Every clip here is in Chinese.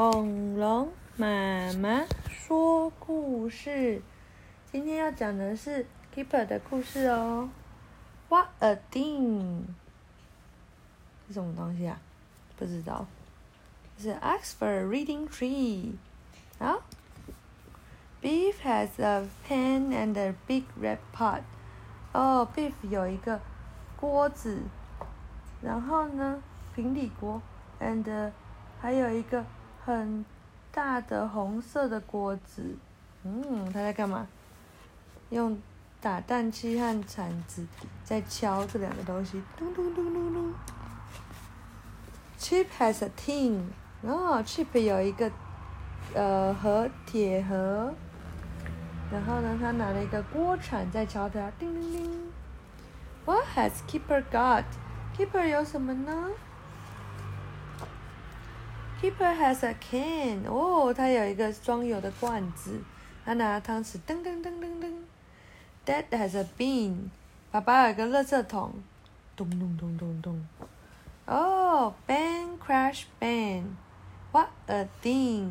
恐龙妈妈说故事，今天要讲的是 Keeper 的故事哦。What a thing！是什么东西啊？不知道。是 Oxford Reading Tree。好。Beef has a pan and a big red pot。哦，Beef 有一个锅子，然后呢，平底锅，and 还有一个。很大的红色的锅子，嗯，他在干嘛？用打蛋器和铲子在敲这两个东西，咚咚咚咚咚。Chip has a tin，哦，Chip 有一个呃盒铁盒，然后呢，他拿了一个锅铲在敲它，叮叮叮。What has Keeper got？Keeper 有什么呢？Keeper has a can，哦，他有一个装油的罐子。他拿汤匙，噔噔噔噔噔。Dad has a bin，爸爸有个垃圾桶，咚咚咚咚咚。哦，Ben crash Ben，What a thing！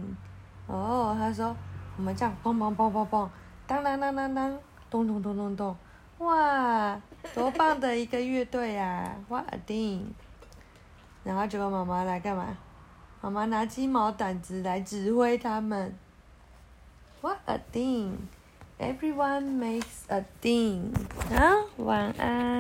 哦，他说我们这样嘣嘣嘣嘣嘣，当当当当当，咚咚咚咚咚。哇，多棒的一个乐队呀！What a thing！然后结果妈妈来干嘛？妈妈拿鸡毛掸子来指挥他们。What a thing! Everyone makes a thing. 好，晚安。